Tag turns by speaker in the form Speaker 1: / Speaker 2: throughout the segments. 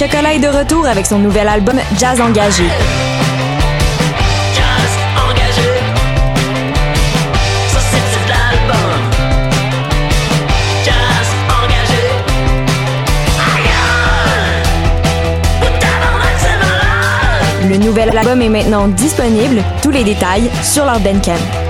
Speaker 1: Chocolat est de retour avec son nouvel album Jazz Engagé. Le nouvel album est maintenant disponible. Tous les détails sur leur Bandcamp.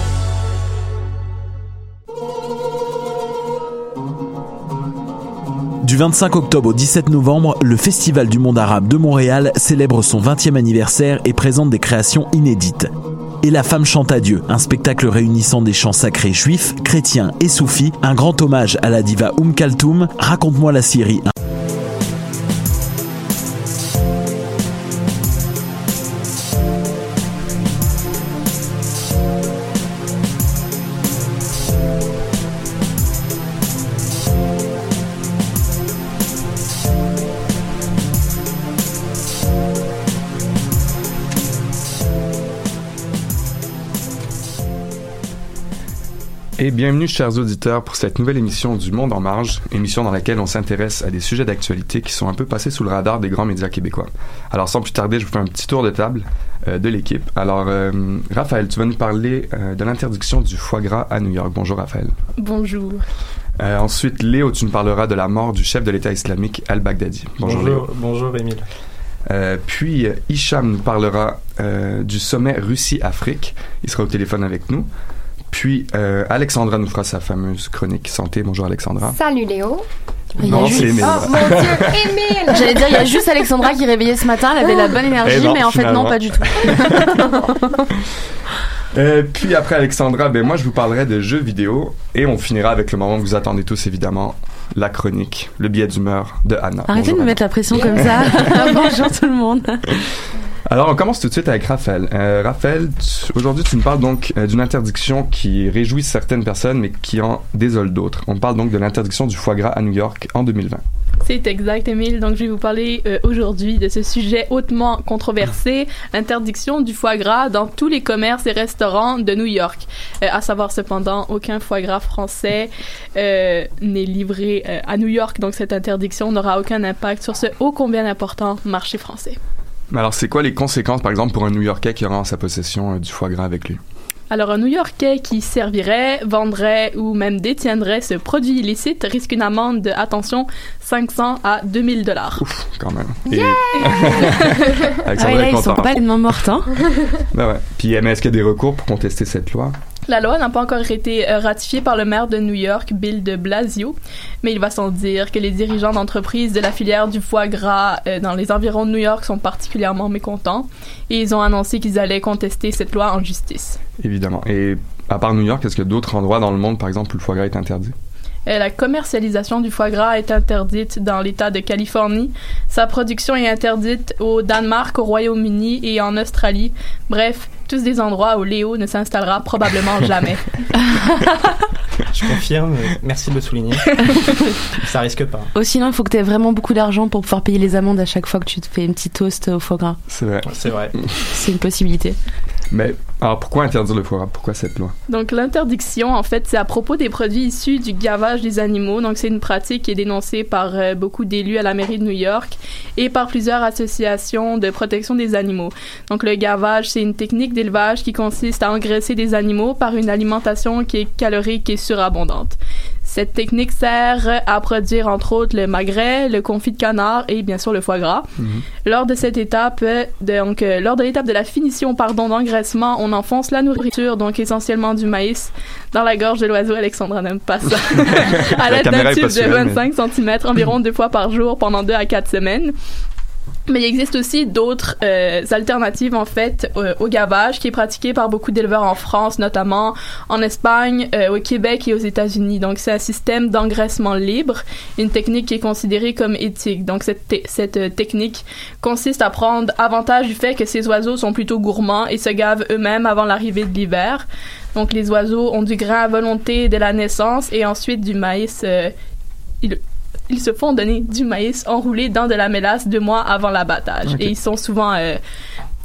Speaker 2: Du 25 octobre au 17 novembre, le Festival du monde arabe de Montréal célèbre son 20e anniversaire et présente des créations inédites. Et la femme chante à Dieu, un spectacle réunissant des chants sacrés juifs, chrétiens et soufis, un grand hommage à la diva Oum Kaltoum, Raconte-moi la Syrie,
Speaker 3: Et bienvenue, chers auditeurs, pour cette nouvelle émission du Monde en Marge, émission dans laquelle on s'intéresse à des sujets d'actualité qui sont un peu passés sous le radar des grands médias québécois. Alors, sans plus tarder, je vous fais un petit tour de table euh, de l'équipe. Alors, euh, Raphaël, tu vas nous parler euh, de l'interdiction du foie gras à New York. Bonjour, Raphaël.
Speaker 4: Bonjour.
Speaker 3: Euh, ensuite, Léo, tu nous parleras de la mort du chef de l'État islamique, al-Baghdadi. Bonjour, Léo.
Speaker 5: bonjour Émile.
Speaker 3: Euh, puis Hicham nous parlera euh, du sommet Russie-Afrique. Il sera au téléphone avec nous. Puis euh, Alexandra nous fera sa fameuse chronique santé. Bonjour Alexandra.
Speaker 6: Salut Léo.
Speaker 3: Non, c'est Émile.
Speaker 6: Oh mon dieu, Émile
Speaker 4: J'allais dire, il y a juste Alexandra qui est réveillée ce matin, elle avait la bonne énergie,
Speaker 3: Eh non,
Speaker 4: mais en fait, non, pas du tout.
Speaker 3: Euh, puis après Alexandra, ben moi je vous parlerai de jeux vidéo et on finira avec le moment que vous attendez tous évidemment, la chronique, le billet d'humeur de Anna.
Speaker 4: Arrêtez de me mettre la pression comme ça. Bonjour tout le monde.
Speaker 3: Alors on commence tout de suite avec Raphaël. Euh, Raphaël, aujourd'hui tu nous parles donc euh, d'une interdiction qui réjouit certaines personnes mais qui en désole d'autres. On parle donc de l'interdiction du foie gras à New York en 2020.
Speaker 7: C'est exact, Émile. Donc, je vais vous parler euh, aujourd'hui de ce sujet hautement controversé, l'interdiction du foie gras dans tous les commerces et restaurants de New York. Euh, à savoir cependant, aucun foie gras français euh, n'est livré euh, à New York, donc cette interdiction n'aura aucun impact sur ce ô combien important marché français.
Speaker 3: Mais alors c'est quoi les conséquences par exemple pour un New-Yorkais qui aura en sa possession euh, du foie gras avec lui?
Speaker 7: Alors, un New-Yorkais qui servirait, vendrait ou même détiendrait ce produit illicite risque une amende de, attention, 500 à 2000 dollars.
Speaker 3: Ouf, quand même.
Speaker 4: Yeah!
Speaker 3: Alexandra
Speaker 4: Ah ouais, là, ils sont tellement mortes, hein.
Speaker 3: Ben ouais. Puis mais est-ce qu'il y a des recours pour contester cette loi?
Speaker 7: La loi n'a pas encore été euh, ratifiée par le maire de New York, Bill de Blasio, mais il va sans dire que les dirigeants d'entreprises de la filière du foie gras euh, dans les environs de New York sont particulièrement mécontents et ils ont annoncé qu'ils allaient contester cette loi en justice.
Speaker 3: Évidemment. Et à part New York, est-ce qu'il y a d'autres endroits dans le monde par exemple où le foie gras est interdit?
Speaker 7: Euh, la commercialisation du foie gras est interdite dans l'État de Californie. Sa production est interdite au Danemark, au Royaume-Uni et en Australie. Bref, tous des endroits où Léo ne s'installera probablement jamais.
Speaker 5: Je confirme, merci de le souligner. Ça risque pas.
Speaker 4: Oh, sinon, il faut que tu aies vraiment beaucoup d'argent pour pouvoir payer les amendes à chaque fois que tu te fais une petite toast au foie gras.
Speaker 3: C'est vrai.
Speaker 5: C'est vrai.
Speaker 4: C'est une possibilité.
Speaker 3: Mais alors pourquoi interdire le foie? Pourquoi cette loi?
Speaker 7: Donc l'interdiction, en fait, c'est à propos des produits issus du gavage des animaux. Donc c'est une pratique qui est dénoncée par euh, beaucoup d'élus à la mairie de New York et par plusieurs associations de protection des animaux. Donc le gavage, c'est une technique d'élevage qui consiste à engraisser des animaux par une alimentation qui est calorique et surabondante. Cette technique sert à produire entre autres le magret, le confit de canard et bien sûr le foie gras. Lors de cette étape, euh, donc euh, lors de l'étape de la finition pardon d'engraissement, on enfonce la nourriture, donc essentiellement du maïs, dans la gorge de l'oiseau. Alexandra n'aime pas ça. à
Speaker 3: La
Speaker 7: l'aide d'un
Speaker 3: caméra est
Speaker 7: tube de
Speaker 3: sur elle, mais-
Speaker 7: 25 cm environ deux fois par jour pendant deux à quatre semaines. Mais il existe aussi d'autres euh, alternatives en fait euh, au gavage qui est pratiqué par beaucoup d'éleveurs en France, notamment en Espagne, euh, au Québec et aux États-Unis. Donc c'est un système d'engraissement libre, une technique qui est considérée comme éthique. Donc cette, te- cette euh, technique consiste à prendre avantage du fait que ces oiseaux sont plutôt gourmands et se gavent eux-mêmes avant l'arrivée de l'hiver. Donc les oiseaux ont du grain à volonté dès la naissance et ensuite du maïs. euh, ils, se font donner du maïs enroulé dans de la mélasse deux mois avant l'abattage. Et ils sont souvent euh,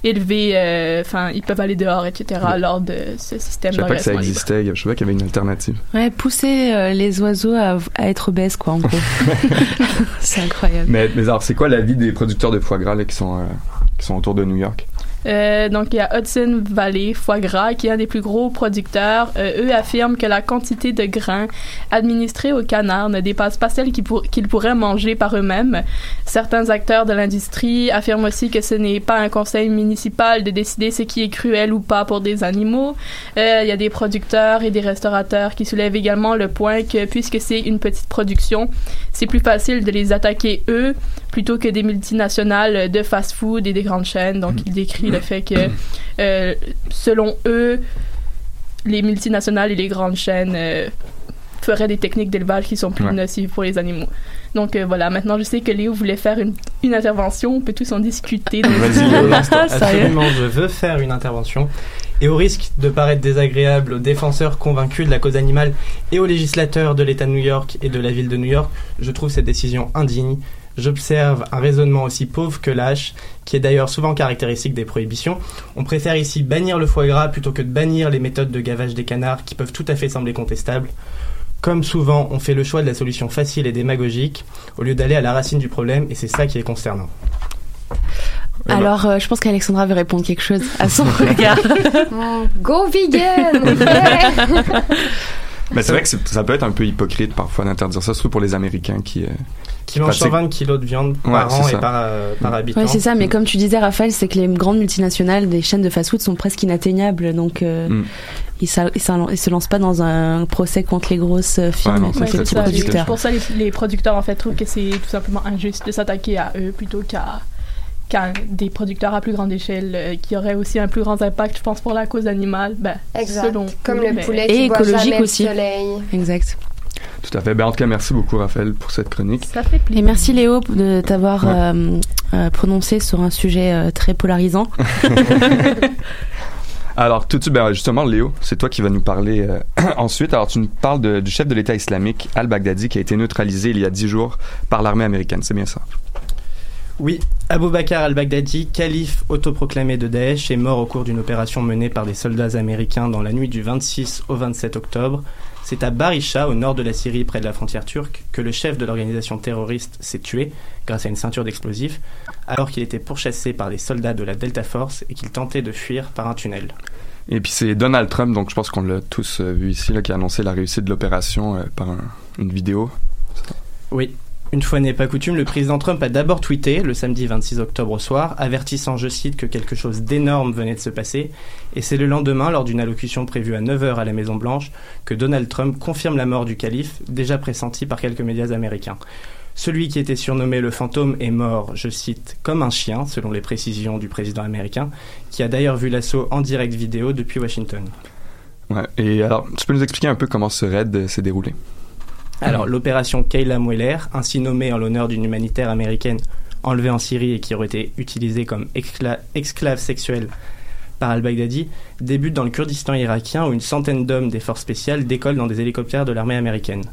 Speaker 7: élevés, euh, enfin, ils peuvent aller dehors, etc. lors de ce système
Speaker 3: Je savais pas que ça
Speaker 7: d'engraissement libre.
Speaker 3: existait. Je savais qu'il y avait une alternative.
Speaker 4: Ouais, pousser euh, les oiseaux à, à être obèses, quoi, en gros. c'est incroyable.
Speaker 3: Mais, mais alors, c'est quoi l'avis des producteurs de foie gras là, qui sont euh, qui sont autour de New York?
Speaker 7: Euh, donc, il y a Hudson Valley Foie Gras, qui est un des plus gros producteurs. Euh, eux affirment que la quantité de grains administrés aux canards ne dépasse pas celle qu'ils pour- qu'ils pourraient manger par eux-mêmes. Certains acteurs de l'industrie affirment aussi que ce n'est pas un conseil municipal de décider ce qui est cruel ou pas pour des animaux. Euh, Il y a des producteurs et des restaurateurs qui soulèvent également le point que puisque c'est une petite production, c'est plus facile de les attaquer eux plutôt que des multinationales de fast-food et des grandes chaînes. Donc, il décrit le fait que, euh, selon eux, les multinationales et les grandes chaînes euh, feraient des techniques d'élevage qui sont plus
Speaker 3: Ouais.
Speaker 7: nocives pour les animaux. Donc, euh, voilà. Maintenant, je sais que Léo voulait faire une, une intervention. On peut tous en discuter.
Speaker 3: Vas-y.
Speaker 5: Absolument, je veux faire une intervention. Et au risque de paraître désagréable aux défenseurs convaincus de la cause animale et aux législateurs de l'État de New York et de la ville de New York, je trouve cette décision indigne. J'observe un raisonnement aussi pauvre que lâche, qui est d'ailleurs souvent caractéristique des prohibitions. On préfère ici bannir le foie gras plutôt que de bannir les méthodes de gavage des canards qui peuvent tout à fait sembler contestables. Comme souvent, on fait le choix de la solution facile et démagogique au lieu d'aller à la racine du problème, et c'est ça qui est concernant.
Speaker 4: Alors, euh, je pense qu'Alexandra veut répondre quelque chose à son regard.
Speaker 6: Go vegan! Yeah!
Speaker 3: Mais c'est vrai que c'est- ça peut être un peu hypocrite parfois d'interdire ça, surtout pour les Américains qui. euh,
Speaker 5: Qui mange
Speaker 3: pratique-
Speaker 5: 120 kilos de viande
Speaker 3: Ouais,
Speaker 5: par
Speaker 3: c'est
Speaker 5: an
Speaker 3: ça.
Speaker 5: et par, euh, par habitant.
Speaker 4: Ouais, c'est ça, mais comme tu disais, Raphaël, c'est que les grandes multinationales des chaînes de fast-food sont presque inatteignables, donc euh,
Speaker 3: Mm.
Speaker 4: ils, ils se lancent pas dans un procès contre les grosses firmes,
Speaker 3: Ouais,
Speaker 4: contre
Speaker 3: c'est
Speaker 7: Ouais,
Speaker 4: les
Speaker 7: c'est
Speaker 4: petits
Speaker 7: ça.
Speaker 4: producteurs.
Speaker 7: Pour ça, les, les producteurs, en fait, trouvent que c'est tout simplement injuste de s'attaquer à eux plutôt qu'à qu'à des producteurs à plus grande échelle euh, qui auraient aussi un plus grand impact, je pense, pour la cause animale. Ben,
Speaker 6: Exact.
Speaker 7: selon
Speaker 6: Comme le
Speaker 7: mais-
Speaker 6: poulet
Speaker 4: Et
Speaker 6: qui voit
Speaker 4: écologique
Speaker 6: jamais le
Speaker 4: aussi.
Speaker 6: soleil.
Speaker 4: Exact.
Speaker 3: Tout à fait. Ben, en tout cas, merci beaucoup, Raphaël, pour cette chronique.
Speaker 7: Ça fait plaisir.
Speaker 4: Et merci Léo de t'avoir
Speaker 3: Ouais.
Speaker 4: euh, euh, prononcé sur un sujet euh, très polarisant.
Speaker 3: Alors, tout de suite, ben, justement, Léo, c'est toi qui vas nous parler euh, ensuite. Alors, tu nous parles de- du chef de l'État islamique, al-Baghdadi, qui a été neutralisé il y a dix jours par l'armée américaine. C'est bien ça?
Speaker 5: Oui, Abou Bakr al-Baghdadi, calife autoproclamé de Daesh, est mort au cours d'une opération menée par des soldats américains dans la nuit du 26 au 27 octobre. C'est à Barisha, au nord de la Syrie, près de la frontière turque, que le chef de l'organisation terroriste s'est tué grâce à une ceinture d'explosifs, alors qu'il était pourchassé par des soldats de la Delta Force et qu'il tentait de fuir par un tunnel.
Speaker 3: Et puis, c'est Donald Trump, donc je pense qu'on l'a tous euh, vu ici, là, qui a annoncé la réussite de l'opération euh, par un- une vidéo.
Speaker 5: Oui. Une fois n'est pas coutume, le président Trump a d'abord tweeté le samedi 26 octobre au soir, avertissant, je cite, que quelque chose d'énorme venait de se passer. Et c'est le lendemain, lors d'une allocution prévue à 9h à la Maison-Blanche, que Donald Trump confirme la mort du calife, déjà pressenti par quelques médias américains. Celui qui était surnommé le fantôme est mort, je cite, comme un chien, selon les précisions du président américain, qui a d'ailleurs vu l'assaut en direct vidéo depuis Washington.
Speaker 3: Ouais. Et alors, tu peux nous expliquer un peu comment ce raid s'est déroulé?
Speaker 5: Alors, l'opération Kayla Mueller, ainsi nommée en l'honneur d'une humanitaire américaine enlevée en Syrie et qui aurait été utilisée comme esclave sexuelle par al-Baghdadi, débute dans le Kurdistan irakien où une centaine d'hommes des forces spéciales décollent dans des hélicoptères de l'armée américaine.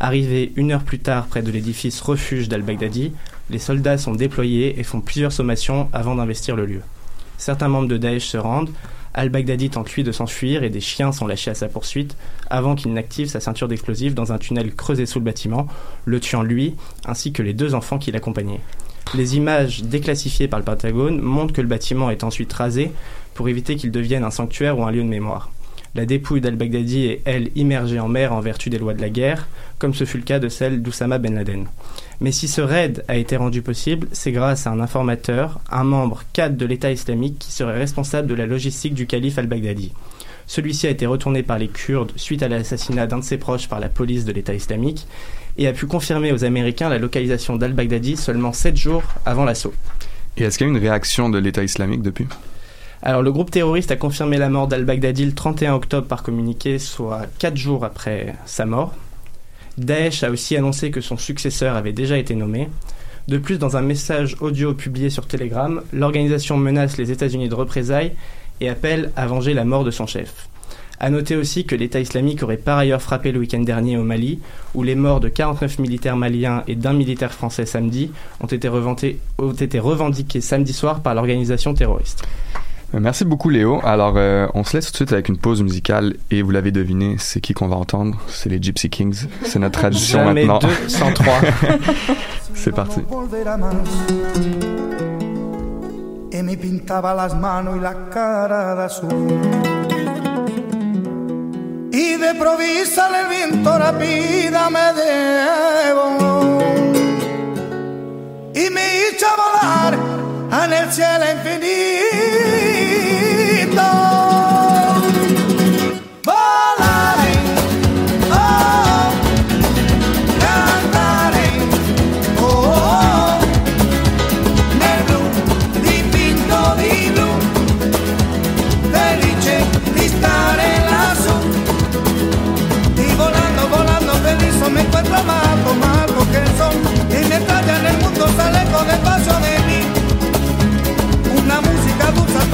Speaker 5: Arrivés une heure plus tard près de l'édifice refuge d'al-Baghdadi, les soldats sont déployés et font plusieurs sommations avant d'investir le lieu. Certains membres de Daesh se rendent, Al-Baghdadi tente lui de s'enfuir et des chiens sont lâchés à sa poursuite avant qu'il n'active sa ceinture d'explosifs dans un tunnel creusé sous le bâtiment, le tuant lui ainsi que les deux enfants qui l'accompagnaient. Les images déclassifiées par le Pentagone montrent que le bâtiment est ensuite rasé pour éviter qu'il devienne un sanctuaire ou un lieu de mémoire. La dépouille d'al-Baghdadi est, elle, immergée en mer en vertu des lois de la guerre, comme ce fut le cas de celle d'Oussama Ben Laden. Mais si ce raid a été rendu possible, c'est grâce à un informateur, un membre cadre de l'État islamique qui serait responsable de la logistique du calife al-Baghdadi. Celui-ci a été retourné par les Kurdes suite à l'assassinat d'un de ses proches par la police de l'État islamique et a pu confirmer aux Américains la localisation d'al-Baghdadi seulement 7 jours avant l'assaut.
Speaker 3: Et est-ce qu'il y a eu une réaction de l'État islamique depuis?
Speaker 5: Alors le groupe terroriste a confirmé la mort d'al-Baghdadi le 31 octobre par communiqué, soit 4 jours après sa mort. Daesh a aussi annoncé que son successeur avait déjà été nommé. De plus, dans un message audio publié sur Telegram, l'organisation menace les États-Unis de représailles et appelle à venger la mort de son chef. À noter aussi que l'État islamique aurait par ailleurs frappé le week-end dernier au Mali, où les morts de 49 militaires maliens et d'un militaire français samedi ont été, ont été revendiqués samedi soir par l'organisation terroriste.
Speaker 3: Euh, Merci beaucoup Léo. Alors euh, on se laisse tout de suite avec une pause musicale et vous l'avez deviné, c'est qui qu'on va entendre? C'est les Gypsy Kings. C'est notre tradition
Speaker 5: Jamais
Speaker 3: maintenant.
Speaker 5: deux sans trois.
Speaker 3: c'est parti.
Speaker 8: Y me pintaba las manos y la cara de azul. Y de provisa el viento rápida me. Y me hizo volar en el cielo infinito. Me encuentro amado, amado que son. Y mientras ya en el mundo sale con el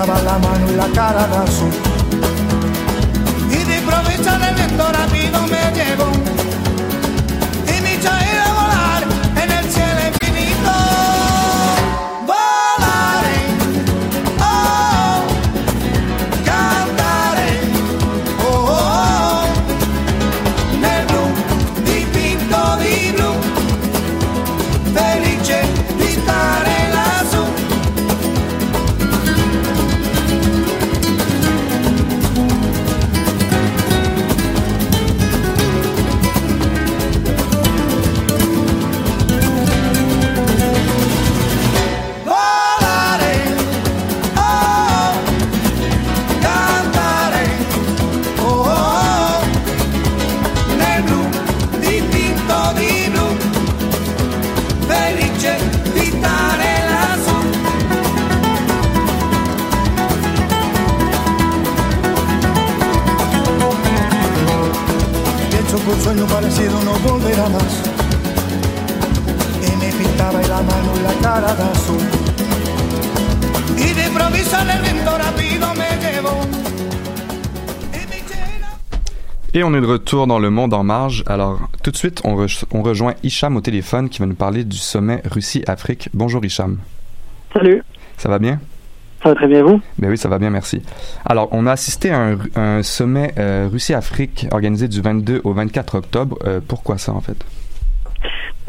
Speaker 8: Pintaba la mano y la cara de azul. Y de improviso el viento rápido me llevó.
Speaker 3: Et on est de retour dans le monde en marge. Alors, tout de suite, on, re- on rejoint Hicham au téléphone qui va nous parler du sommet Russie-Afrique. Bonjour Hicham.
Speaker 9: Salut,
Speaker 3: Ça va bien?
Speaker 9: ça va très bien vous?
Speaker 3: Ben oui, ça va bien, merci. Alors, on a assisté à un, un sommet euh, Russie-Afrique organisé du 22 au 24 octobre. Euh, pourquoi ça, en fait?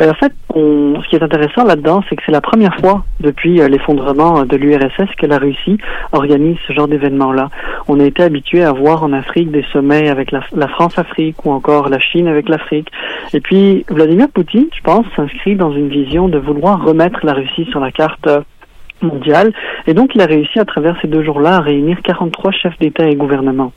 Speaker 9: En fait, on- ce qui est intéressant là-dedans, c'est que c'est la première fois depuis euh, l'effondrement de l'URSS que la Russie organise ce genre d'événement-là. On a été habitué à voir en Afrique des sommets avec la, la France-Afrique ou encore la Chine avec l'Afrique. Et puis, Vladimir Poutine, je pense, s'inscrit dans une vision de vouloir remettre la Russie sur la carte euh, mondiale. Et donc, il a réussi à travers ces deux jours-là à réunir 43 chefs d'État et gouvernement.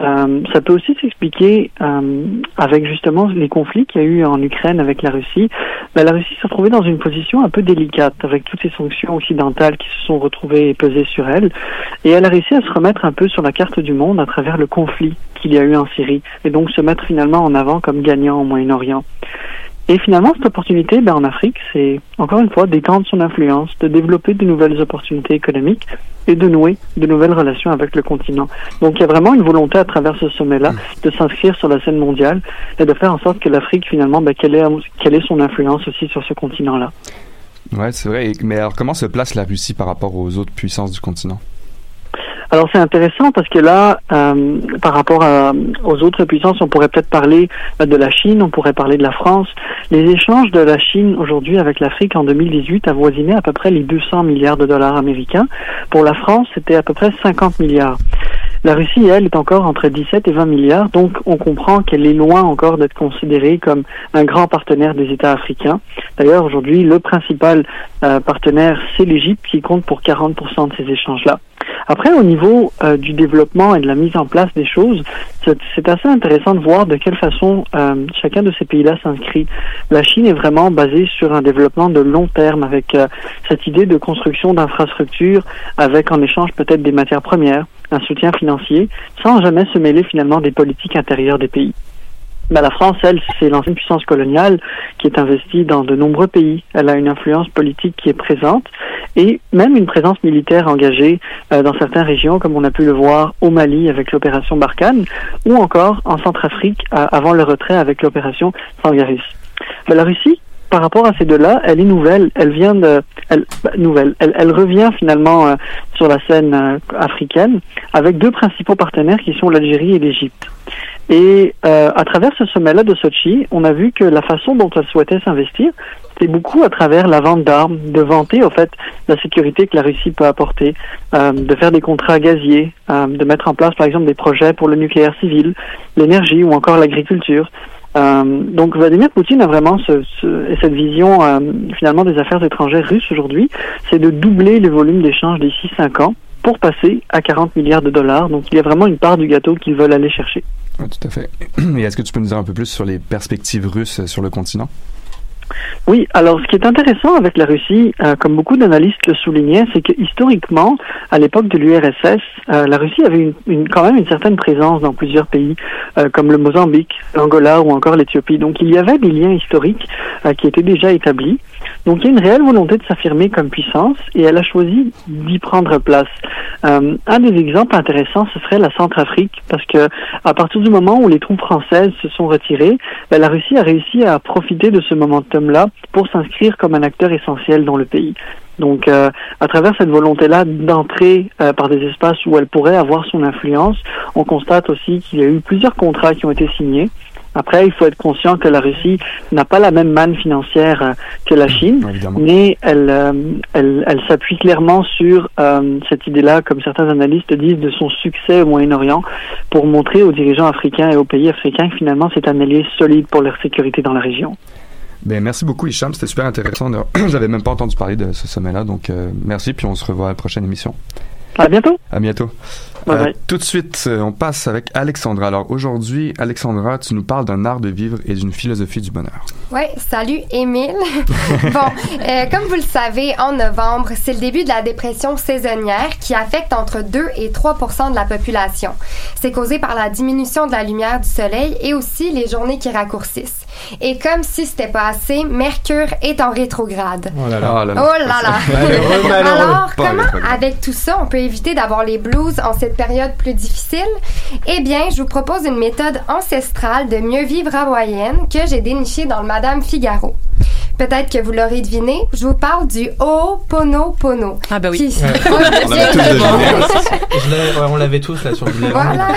Speaker 9: Euh, ça peut aussi s'expliquer euh, avec justement les conflits qu'il y a eu en Ukraine avec la Russie. Ben, la Russie s'est retrouvée dans une position un peu délicate avec toutes ces sanctions occidentales qui se sont retrouvées et pesées sur elle. Et elle a réussi à se remettre un peu sur la carte du monde à travers le conflit qu'il y a eu en Syrie et donc se mettre finalement en avant comme gagnant au Moyen-Orient. Et finalement, cette opportunité, ben, en Afrique, c'est encore une fois d'étendre son influence, de développer de nouvelles opportunités économiques et de nouer de nouvelles relations avec le continent. Donc, il y a vraiment une volonté à travers ce sommet-là de s'inscrire sur la scène mondiale et de faire en sorte que l'Afrique, finalement, ben, quelle, est, quelle est son influence aussi sur ce continent-là.
Speaker 3: Ouais, c'est vrai. Mais alors, comment se place la Russie par rapport aux autres puissances du continent?
Speaker 9: Alors c'est intéressant parce que là, euh, par rapport aux autres puissances, on pourrait peut-être parler euh, de la Chine, on pourrait parler de la France. Les échanges de la Chine aujourd'hui avec l'Afrique en 2018 avoisinaient à peu près les 200 milliards de dollars américains. Pour la France, c'était à peu près 50 milliards. La Russie, elle, est encore entre 17 et 20 milliards, donc on comprend qu'elle est loin encore d'être considérée comme un grand partenaire des États africains. D'ailleurs, aujourd'hui, le principal euh, partenaire, c'est l'Égypte, qui compte pour 40% de ces échanges-là. Après, au niveau euh, du développement et de la mise en place des choses, c'est assez intéressant de voir de quelle façon euh, chacun de ces pays-là s'inscrit. La Chine est vraiment basée sur un développement de long terme avec euh, cette idée de construction d'infrastructures avec en échange peut-être des matières premières, un soutien financier, sans jamais se mêler finalement des politiques intérieures des pays. Ben, la France, elle, c'est l'ancienne puissance coloniale qui est investie dans de nombreux pays. Elle a une influence politique qui est présente et même une présence militaire engagée euh, dans certaines régions, comme on a pu le voir au Mali avec l'opération Barkhane, ou encore en Centrafrique avant le retrait avec l'opération Sangaris. Ben, la Russie, par rapport à ces deux-là, elle est nouvelle. Elle vient de, elle, bah, nouvelle. Elle, elle revient finalement euh, sur la scène euh, africaine avec deux principaux partenaires qui sont l'Algérie et l'Égypte. Et euh, à travers ce sommet-là de Sochi, on a vu que la façon dont elle souhaitait s'investir, c'était beaucoup à travers la vente d'armes, de vanter au fait la sécurité que la Russie peut apporter, euh, de faire des contrats gaziers, euh, de mettre en place par exemple des projets pour le nucléaire civil, l'énergie ou encore l'agriculture. Euh, donc Vladimir Poutine a vraiment ce, ce- et cette vision euh, finalement des affaires étrangères russes aujourd'hui, c'est de doubler le volume d'échanges d'ici cinq ans pour passer à 40 milliards de dollars. Donc il y a vraiment une part du gâteau qu'ils veulent aller chercher.
Speaker 3: Ouais, tout à fait. Et est-ce que tu peux nous dire un peu plus sur les perspectives russes euh, sur le continent?
Speaker 9: Oui, alors ce qui est intéressant avec la Russie, euh, comme beaucoup d'analystes le soulignaient, c'est que historiquement, à l'époque de l'URSS, euh, la Russie avait une, quand même une certaine présence dans plusieurs pays, comme le Mozambique, l'Angola ou encore l'Éthiopie. Donc il y avait des liens historiques qui étaient déjà établis. Donc il y a une réelle volonté de s'affirmer comme puissance et elle a choisi d'y prendre place. Euh, un des exemples intéressants, ce serait la Centrafrique, parce que à partir du moment où les troupes françaises se sont retirées, ben, la Russie a réussi à profiter de ce momentum-là pour s'inscrire comme un acteur essentiel dans le pays. Donc, euh, à travers cette volonté-là d'entrer euh, par des espaces où elle pourrait avoir son influence, on constate aussi qu'il y a eu plusieurs contrats qui ont été signés. Après, il faut être conscient que la Russie n'a pas la même manne financière euh, que la Chine, mais elle, euh, elle, elle s'appuie clairement sur euh, cette idée-là, comme certains analystes disent, de son succès au Moyen-Orient, pour montrer aux dirigeants africains et aux pays africains que finalement c'est un allié solide pour leur sécurité dans la région.
Speaker 3: Ben, merci beaucoup, Hicham. C'était super intéressant. J'avais même pas entendu parler de ce sommet-là. Donc, merci. Puis on se revoit à la prochaine émission.
Speaker 9: À bientôt.
Speaker 3: À bientôt.
Speaker 9: Bye
Speaker 3: Euh, tout de suite, euh, on passe avec Alexandra. Alors aujourd'hui, Alexandra, tu nous parles d'un art de vivre et d'une philosophie du bonheur.
Speaker 6: Ouais, salut Émile. bon, euh, comme vous le savez, en novembre, c'est le début de la dépression saisonnière qui affecte entre 2 et 3% de la population. C'est causé par la diminution de la lumière du soleil et aussi les journées qui raccourcissent. Et comme si c'était pas assez, Mercure est en rétrograde.
Speaker 5: Oh là là.
Speaker 3: Ah là là.
Speaker 6: Oh là là! Alors, comment, avec tout ça, on peut éviter d'avoir les blues en cette période plus difficile? Eh bien, je vous propose une méthode ancestrale de mieux vivre hawaïenne que j'ai dénichée dans le Madame Figaro. Peut-être que vous l'aurez deviné, je vous parle du Ho'oponopono.
Speaker 4: Ah ben oui.
Speaker 6: Qui-
Speaker 5: Ouais.
Speaker 3: On
Speaker 5: l'avait tous là sur le.
Speaker 6: Voilà.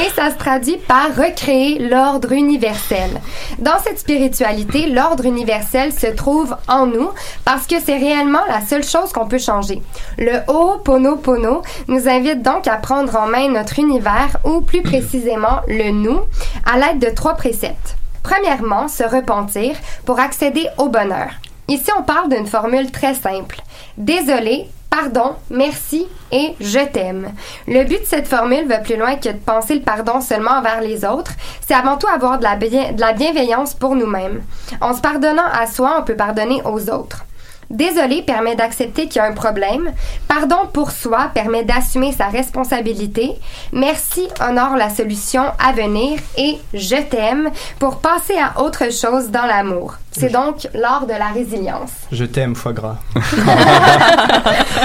Speaker 6: Et ça se traduit par recréer l'ordre universel. Dans cette spiritualité, l'ordre universel se trouve en nous parce que c'est réellement la seule chose qu'on peut changer. Le Ho'oponopono nous invite donc à prendre en main notre univers ou plus précisément le nous à l'aide de trois préceptes. Premièrement, se repentir pour accéder au bonheur. Ici, on parle d'une formule très simple. Désolé, pardon, merci et je t'aime. Le but de cette formule va plus loin que de penser le pardon seulement envers les autres. C'est avant tout avoir de la, bien- de la bienveillance pour nous-mêmes. En se pardonnant à soi, on peut pardonner aux autres. Désolé permet d'accepter qu'il y a un problème. Pardon pour soi permet d'assumer sa responsabilité. Merci honore la solution à venir. Et je t'aime pour passer à autre chose dans l'amour. C'est donc l'art de la résilience.
Speaker 5: Je t'aime, foie gras.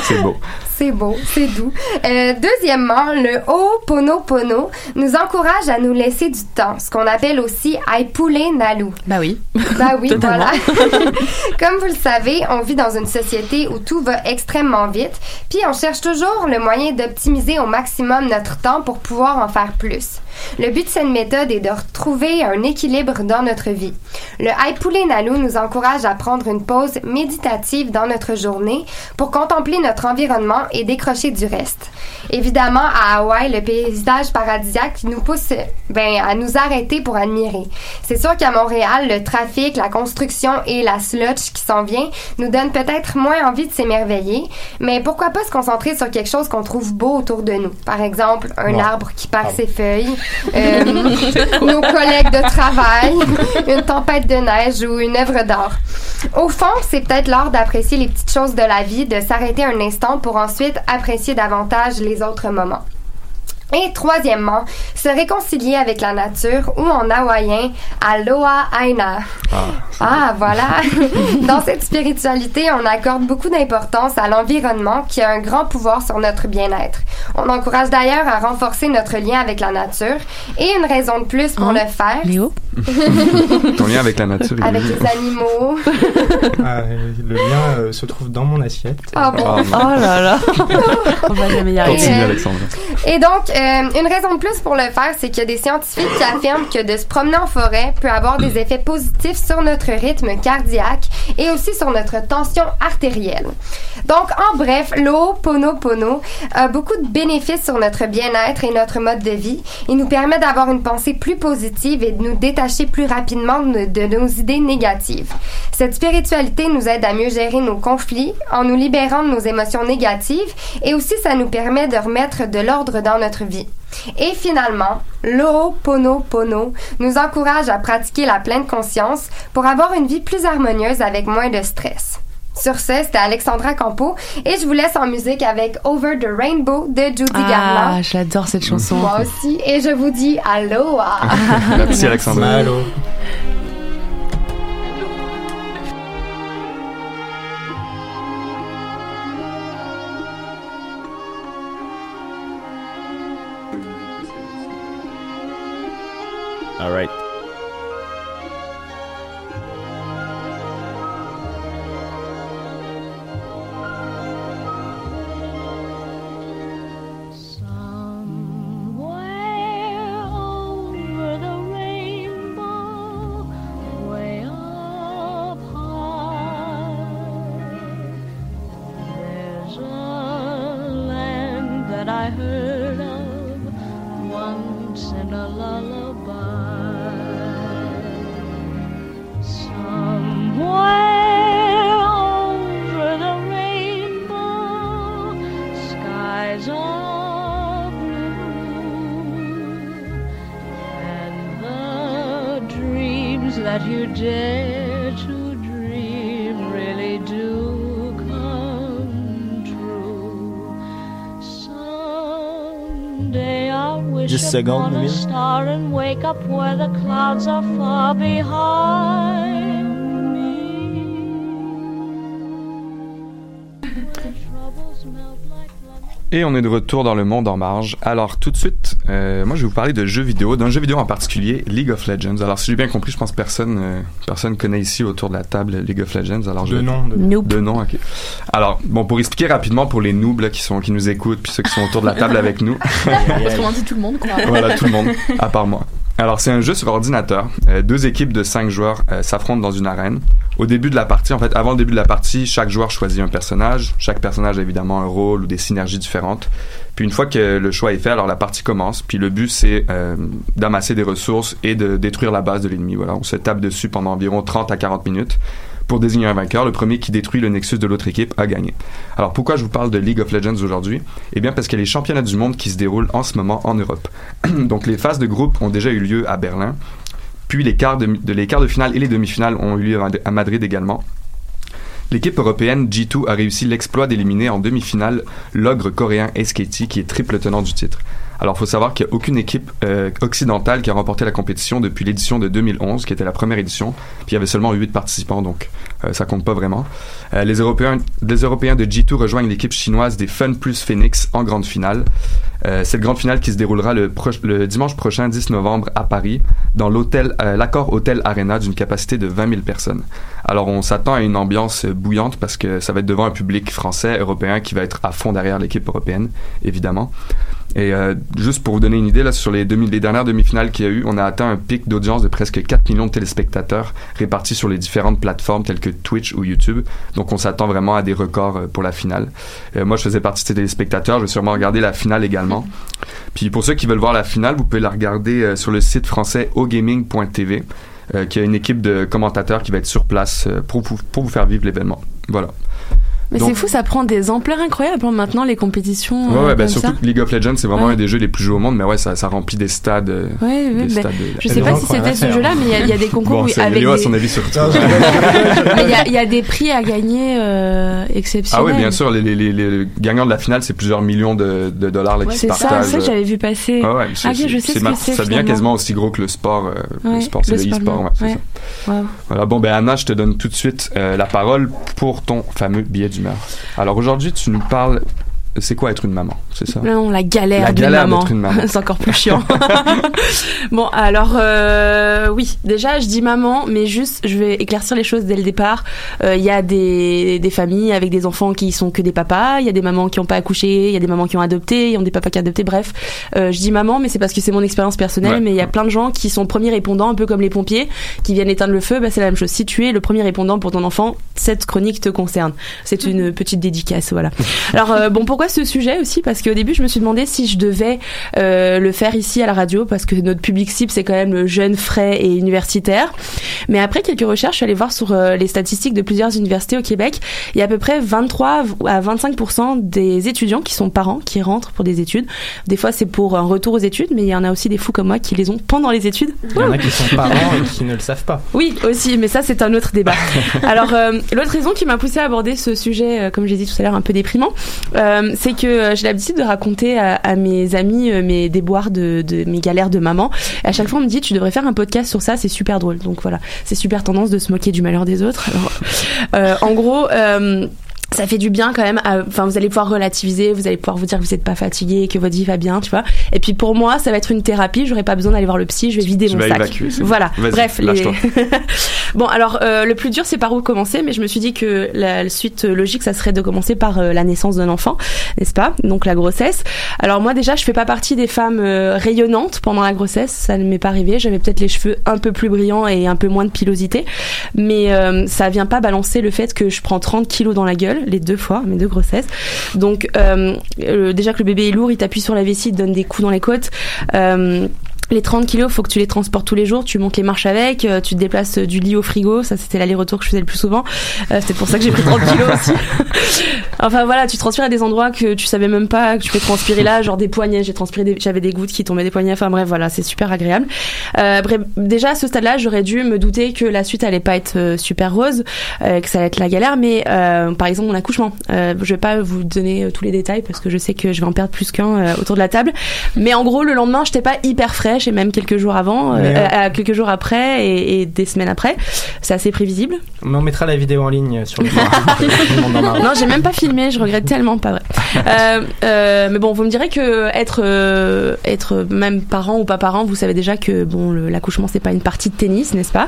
Speaker 3: C'est beau.
Speaker 6: C'est beau, c'est doux. Euh, deuxièmement, le Ho'oponopono nous encourage à nous laisser du temps, ce qu'on appelle aussi Aipule Nalu.
Speaker 4: Bah oui.
Speaker 6: Bah oui, voilà. Comme vous le savez, on vit dans une société où tout va extrêmement vite, puis on cherche toujours le moyen d'optimiser au maximum notre temps pour pouvoir en faire plus. Le but de cette méthode est de retrouver un équilibre dans notre vie. Le Haipule Nalu nous encourage à prendre une pause méditative dans notre journée pour contempler notre environnement et décrocher du reste. Évidemment, à Hawaï, le paysage paradisiaque nous pousse ben, à nous arrêter pour admirer. C'est sûr qu'à Montréal, le trafic, la construction et la sludge qui s'en vient nous donnent peut-être moins envie de s'émerveiller, mais pourquoi pas se concentrer sur quelque chose qu'on trouve beau autour de nous. Par exemple, un arbre qui perd ses feuilles, euh, nos collègues de travail, une tempête de neige ou une œuvre d'art. Au fond, c'est peut-être l'art d'apprécier les petites choses de la vie, de s'arrêter un instant pour ensuite apprécier davantage les autres moments. Et troisièmement, se réconcilier avec la nature ou en hawaïen, Aloha Aina. Ah, voilà. Dans cette spiritualité, on accorde beaucoup d'importance à l'environnement qui a un grand pouvoir sur notre bien-être. On encourage d'ailleurs à renforcer notre lien avec la nature et une raison de plus pour le faire.
Speaker 4: Léo?
Speaker 3: Ton lien avec la nature.
Speaker 6: Avec les animaux.
Speaker 5: Ah, le lien euh, se trouve dans mon assiette.
Speaker 6: Ah bon?
Speaker 3: Ah.
Speaker 4: Oh là là. On va jamais y arriver.
Speaker 3: Continue, Alexandre.
Speaker 6: Et donc, euh, une raison de plus pour le faire, c'est qu'il y a des scientifiques qui affirment que de se promener en forêt peut avoir des effets positifs sur notre rythme cardiaque et aussi sur notre tension artérielle. Donc, en bref, l'Ho'oponopono a beaucoup de bénéfices sur notre bien-être et notre mode de vie. Il nous permet d'avoir une pensée plus positive et de nous détacher plus rapidement de, de nos idées négatives. Cette spiritualité nous aide à mieux gérer nos conflits en nous libérant de nos émotions négatives et aussi ça nous permet de remettre de l'ordre dans notre vie. Et finalement, l'Ho'oponopono nous encourage à pratiquer la pleine conscience pour avoir une vie plus harmonieuse avec moins de stress. Sur ce, c'était Alexandra Campo et je vous laisse en musique avec Over the Rainbow de Judy
Speaker 4: Ah,
Speaker 6: Garland.
Speaker 4: j'adore cette chanson.
Speaker 6: Moi aussi, et je vous dis aloha.
Speaker 3: Merci, Alexandra.
Speaker 10: All right.
Speaker 3: Et on est de retour dans le monde en marge. Alors tout de suite, euh, moi je vais vous parler de jeux vidéo, d'un jeu vidéo en particulier, League of Legends. Alors si j'ai bien compris, je pense que personne, euh, personne connaît ici autour de la table League of Legends. Alors je
Speaker 5: De nom. De...
Speaker 4: Nope.
Speaker 3: De nom, ok. Alors bon, pour expliquer rapidement pour les noobs là, qui sont qui nous écoutent, puis ceux qui sont autour de la table avec nous.
Speaker 7: Autrement dit, tout le monde, quoi.
Speaker 3: voilà, tout le monde, à part moi. Alors, c'est un jeu sur ordinateur. Euh, deux équipes de cinq joueurs euh, s'affrontent dans une arène. Au début de la partie, en fait, avant le début de la partie, chaque joueur choisit un personnage. Chaque personnage a évidemment un rôle ou des synergies différentes. Puis une fois que le choix est fait, alors la partie commence. Puis le but, c'est euh, d'amasser des ressources et de détruire la base de l'ennemi. Voilà, on se tape dessus pendant environ 30 à 40 minutes pour désigner un vainqueur. Le premier qui détruit le nexus de l'autre équipe a gagné. Alors pourquoi je vous parle de League of Legends aujourd'hui? Eh bien parce qu'il y a les championnats du monde qui se déroulent en ce moment en Europe. Donc les phases de groupe ont déjà eu lieu à Berlin, puis les quarts de, les quarts de finale et les demi-finales ont eu lieu à Madrid également. L'équipe européenne G2 a réussi l'exploit d'éliminer en demi-finale l'ogre coréen SKT qui est triple tenant du titre. Alors, il faut savoir qu'il n'y a aucune équipe euh, occidentale qui a remporté la compétition depuis l'édition de 2011, qui était la première édition. Puis il y avait seulement 8 participants, donc euh, ça compte pas vraiment. Euh, les, Européens, les Européens de G2 rejoignent l'équipe chinoise des Fun Plus Phoenix en grande finale. Euh, cette grande finale qui se déroulera le, le dimanche prochain, 10 novembre, à Paris, dans l'hôtel, euh, l'accord Hôtel Arena d'une capacité de 20 000 personnes. Alors, on s'attend à une ambiance bouillante parce que ça va être devant un public français, européen, qui va être à fond derrière l'équipe européenne, évidemment. Et euh, juste pour vous donner une idée, là, sur les, demi, les dernières demi-finales qu'il y a eu, on a atteint un pic d'audience de presque 4 millions de téléspectateurs répartis sur les différentes plateformes telles que Twitch ou YouTube. Donc on s'attend vraiment à des records euh, pour la finale. Euh, moi, je faisais partie de ces téléspectateurs. Je vais sûrement regarder la finale également. Puis pour ceux qui veulent voir la finale, vous pouvez la regarder euh, sur le site français ogaming.tv, euh, qui a une équipe de commentateurs qui va être sur place euh, pour, vous- pour vous faire vivre l'événement. Voilà.
Speaker 4: Mais c'est fou, ça prend des ampleurs incroyables hein, maintenant les compétitions.
Speaker 3: Ouais,
Speaker 4: euh,
Speaker 3: ouais,
Speaker 4: comme
Speaker 3: surtout
Speaker 4: ça.
Speaker 3: que League of Legends, c'est vraiment
Speaker 4: Ouais.
Speaker 3: un des jeux les plus joués au monde, mais ouais, ça, ça remplit des stades. euh,
Speaker 4: Ouais, ouais,
Speaker 3: des
Speaker 4: ben,
Speaker 3: stades de-
Speaker 4: je sais pas si c'était ce jeu-là, mais il y a- il y, a des concours
Speaker 3: Bon,
Speaker 4: où-
Speaker 3: c'est-
Speaker 4: avec des...
Speaker 3: son avis sur tout.
Speaker 4: mais il y a- il y, a des prix à gagner euh,
Speaker 3: Ah
Speaker 4: exceptionnels.
Speaker 3: oui, bien sûr, les, les, les, les gagnants de la finale, c'est plusieurs millions de, de dollars là, qui se
Speaker 4: c'est ça,
Speaker 3: partagent.
Speaker 4: c'est ça que j'avais vu passer.
Speaker 3: Ah ouais,
Speaker 4: ah, ok, je sais ce que c'est.
Speaker 3: Ça devient quasiment aussi gros que le sport. euh, le sport, c'est
Speaker 4: le
Speaker 3: le
Speaker 4: sport,
Speaker 3: e-sport, ça. Voilà, bon, ben Anna, je te donne tout de suite euh, la parole pour ton fameux billet Alors aujourd'hui, tu nous parles. C'est quoi être une maman, c'est ça?
Speaker 4: Non, la galère
Speaker 3: La
Speaker 4: d'une
Speaker 3: galère
Speaker 4: maman.
Speaker 3: d'être une maman.
Speaker 4: c'est encore plus chiant. bon, alors euh, oui, déjà je dis maman, mais juste je vais éclaircir les choses dès le départ. Euh, Il y a des, des familles avec des enfants qui sont que des papas, il y a des mamans qui n'ont pas accouché, il y a des mamans qui ont adopté, il y a des papas qui ont adopté. Bref, euh, je dis maman, mais c'est parce que c'est mon expérience personnelle.
Speaker 3: Ouais.
Speaker 4: Mais il y a plein de gens qui sont premiers répondants, un peu comme les pompiers, qui viennent éteindre le feu. Bah, c'est la même chose. Si tu es le premier répondant pour ton enfant, cette chronique te concerne. C'est une petite dédicace, voilà. Alors euh, bon, pourquoi ce sujet aussi? Parce qu'au début, je me suis demandé si je devais euh, le faire ici à la radio, parce que notre public cible c'est quand même le jeune, frais et universitaire. Mais après quelques recherches, je suis allée voir sur euh, les statistiques de plusieurs universités au Québec. Il y a à peu près 23 à 25% des étudiants qui sont parents qui rentrent pour des études. Des fois, c'est pour un retour aux études, mais il y en a aussi des fous comme moi qui les ont pendant les études.
Speaker 5: Il y en a qui sont parents et qui ne le savent pas.
Speaker 4: Oui, aussi, mais ça c'est un autre débat. Alors, euh, l'autre raison qui m'a poussé à aborder ce sujet, comme j'ai dit tout à l'heure, un peu déprimant, euh, c'est que euh, j'ai l'habitude de raconter à, mes amis euh, mes déboires de, mes galères de maman. À chaque fois, on me dit tu devrais faire un podcast sur ça, c'est super drôle. Donc voilà, c'est super tendance de se moquer du malheur des autres. Euh, en gros. Ça fait du bien quand même. Enfin, vous allez pouvoir relativiser, vous allez pouvoir vous dire que vous n'êtes pas fatigué, que votre vie va bien, tu vois. Et puis pour moi, ça va être une thérapie. J'aurai pas besoin d'aller voir le psy. Je vais vider
Speaker 3: Tu
Speaker 4: mon sac.
Speaker 3: évacuer.
Speaker 4: Voilà. Bref, les... bon, alors euh, le plus dur, c'est par où commencer. Mais je me suis dit que la suite logique, ça serait de commencer par euh, la naissance d'un enfant, n'est-ce pas? Donc la grossesse. Alors moi déjà, je fais pas partie des femmes euh, rayonnantes pendant la grossesse. Ça ne m'est pas arrivé. J'avais peut-être les cheveux un peu plus brillants et un peu moins de pilosité, mais euh, ça vient pas balancer le fait que je prends 30 kilos dans la gueule les deux fois, mes deux grossesses. Donc euh, déjà que le bébé est lourd, il t'appuie sur la vessie, il te donne des coups dans les côtes. Euh, les 30 kilos, faut que tu les transportes tous les jours, tu montes les marches avec, euh, tu te déplaces du lit au frigo, ça c'était l'aller-retour que je faisais le plus souvent. Euh, c'était pour ça que j'ai pris 30 kilos aussi. enfin voilà, tu transpires à des endroits que tu savais même pas que tu peux transpirer là, genre des poignets, j'ai transpiré des- j'avais des gouttes qui tombaient des poignets, enfin bref, voilà, c'est super agréable. Euh, bref, déjà à ce stade-là, j'aurais dû me douter que la suite allait pas être euh, super rose, euh, que ça allait être la galère, mais euh, par exemple mon accouchement, euh, je vais pas vous donner tous les détails parce que je sais que je vais en perdre plus qu'un euh, autour de la table, mais en gros le lendemain, j'étais pas hyper et même quelques jours avant, euh,
Speaker 5: euh,
Speaker 4: euh, quelques jours après et, et des semaines après, c'est assez prévisible.
Speaker 5: Mais on mettra la vidéo en ligne sur le.
Speaker 4: Non, j'ai même pas filmé, je regrette tellement, pas vrai. Euh, euh, mais bon, vous me direz que être être même parent ou pas parent, vous savez déjà que bon, l'accouchement c'est pas une partie de tennis, n'est-ce pas?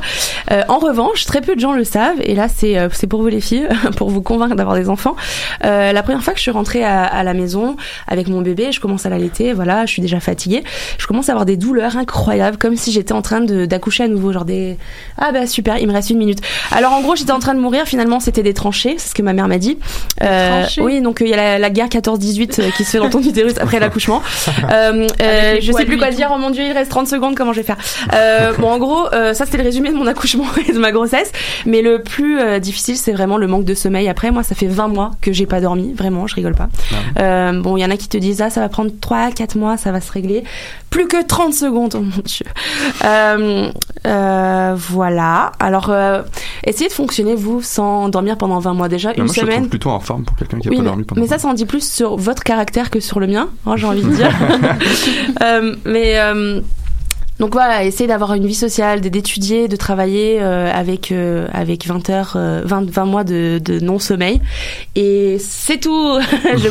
Speaker 4: En revanche, très peu de gens le savent, et là c'est c'est pour vous les filles, pour vous convaincre d'avoir des enfants. La première fois que je suis rentrée à, à la maison avec mon bébé, je commence à l'allaiter, voilà, je suis déjà fatiguée, je commence à avoir des douleurs douleurs incroyables, comme si j'étais en train de- d'accoucher à nouveau, genre des ah bah super, il me reste une minute. Alors en gros, j'étais en train de mourir. Finalement, c'était des tranchées, c'est ce que ma mère m'a dit. Euh,
Speaker 7: tranchées
Speaker 4: oui, donc euh, il y a la, la guerre 14-18 euh, qui se fait dans ton utérus après l'accouchement. Euh, euh, je sais plus quoi dire. Oh mon dieu, il reste 30 secondes. Comment je vais faire? Euh, Bon, en gros, euh, ça c'était le résumé de mon accouchement et de ma grossesse. Mais le plus euh, difficile, c'est vraiment le manque de sommeil. Après, moi, ça fait 20 mois que j'ai pas dormi. Vraiment, je rigole pas. Euh, bon, il y en a qui te disent ah ça va prendre 3 4 mois, ça va se régler. Plus que 30 secondes, oh mon dieu. Euh, euh, voilà. Alors euh, essayez de fonctionner vous sans dormir pendant 20 mois déjà une
Speaker 3: moi, je te
Speaker 4: semaine.
Speaker 3: plutôt en forme pour quelqu'un qui a
Speaker 4: Oui,
Speaker 3: pas
Speaker 4: mais,
Speaker 3: dormi pendant.
Speaker 4: mais ça, ça en dit plus sur votre caractère que sur le mien, hein, j'ai envie de dire. Mais donc voilà, essayez d'avoir une vie sociale, d'étudier, de travailler avec avec 20 heures, euh, 20, 20 mois de, de non sommeil. Et c'est tout. Je